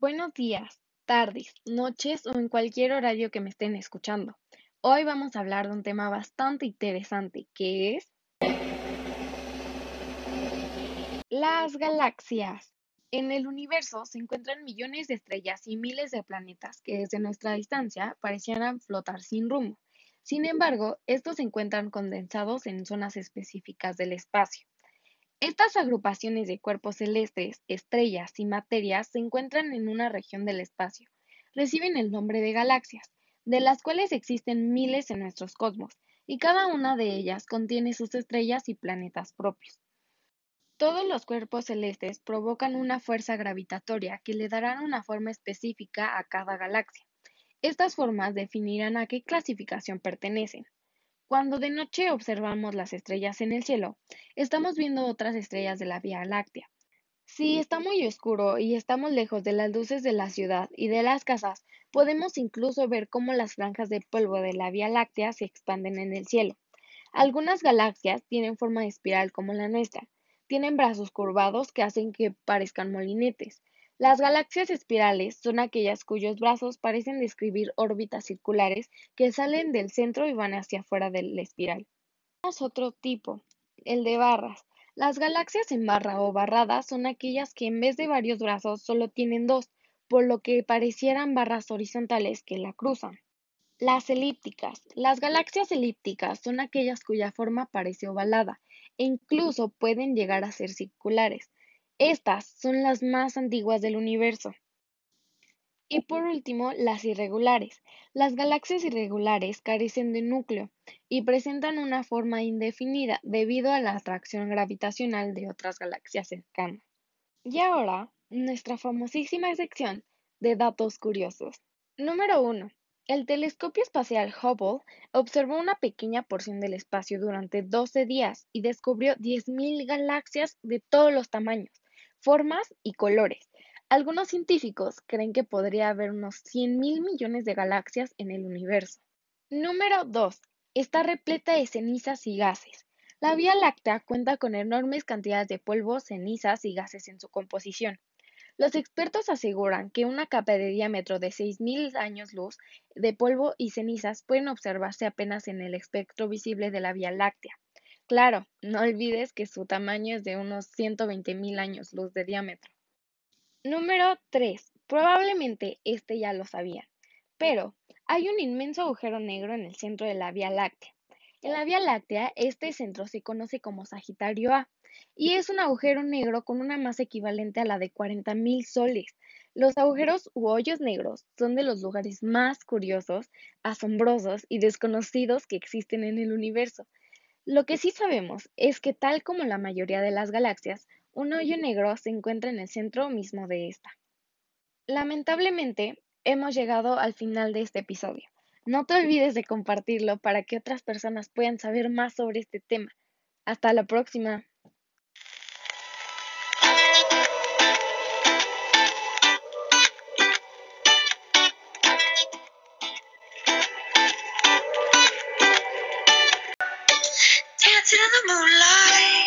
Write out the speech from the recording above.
Buenos días, tardes, noches o en cualquier horario que me estén escuchando. Hoy vamos a hablar de un tema bastante interesante que es las galaxias. En el universo se encuentran millones de estrellas y miles de planetas que desde nuestra distancia parecieran flotar sin rumbo. Sin embargo, estos se encuentran condensados en zonas específicas del espacio. Estas agrupaciones de cuerpos celestes, estrellas y materias se encuentran en una región del espacio. Reciben el nombre de galaxias, de las cuales existen miles en nuestros cosmos, y cada una de ellas contiene sus estrellas y planetas propios. Todos los cuerpos celestes provocan una fuerza gravitatoria que le darán una forma específica a cada galaxia. Estas formas definirán a qué clasificación pertenecen. Cuando de noche observamos las estrellas en el cielo, estamos viendo otras estrellas de la Vía Láctea. Si está muy oscuro y estamos lejos de las luces de la ciudad y de las casas, podemos incluso ver cómo las franjas de polvo de la Vía Láctea se expanden en el cielo. Algunas galaxias tienen forma de espiral como la nuestra, tienen brazos curvados que hacen que parezcan molinetes. Las galaxias espirales son aquellas cuyos brazos parecen describir órbitas circulares que salen del centro y van hacia afuera de la espiral. Tenemos otro tipo, el de barras. Las galaxias en barra o barradas son aquellas que en vez de varios brazos solo tienen dos, por lo que parecieran barras horizontales que la cruzan. Las elípticas. Las galaxias elípticas son aquellas cuya forma parece ovalada e incluso pueden llegar a ser circulares. Estas son las más antiguas del universo. Y por último, las irregulares. Las galaxias irregulares carecen de núcleo y presentan una forma indefinida debido a la atracción gravitacional de otras galaxias cercanas. Y ahora, nuestra famosísima sección de datos curiosos. Número 1. El telescopio espacial Hubble observó una pequeña porción del espacio durante 12 días y descubrió 10.000 galaxias de todos los tamaños formas y colores. Algunos científicos creen que podría haber unos 100 mil millones de galaxias en el universo. Número 2. Está repleta de cenizas y gases. La Vía Láctea cuenta con enormes cantidades de polvo, cenizas y gases en su composición. Los expertos aseguran que una capa de diámetro de 6.000 años luz de polvo y cenizas pueden observarse apenas en el espectro visible de la Vía Láctea. Claro, no olvides que su tamaño es de unos 120.000 años luz de diámetro. Número 3. Probablemente este ya lo sabían, pero hay un inmenso agujero negro en el centro de la Vía Láctea. En la Vía Láctea, este centro se conoce como Sagitario A y es un agujero negro con una masa equivalente a la de 40.000 soles. Los agujeros u hoyos negros son de los lugares más curiosos, asombrosos y desconocidos que existen en el universo. Lo que sí sabemos es que tal como la mayoría de las galaxias, un hoyo negro se encuentra en el centro mismo de esta. Lamentablemente, hemos llegado al final de este episodio. No te olvides de compartirlo para que otras personas puedan saber más sobre este tema. Hasta la próxima. In the moonlight.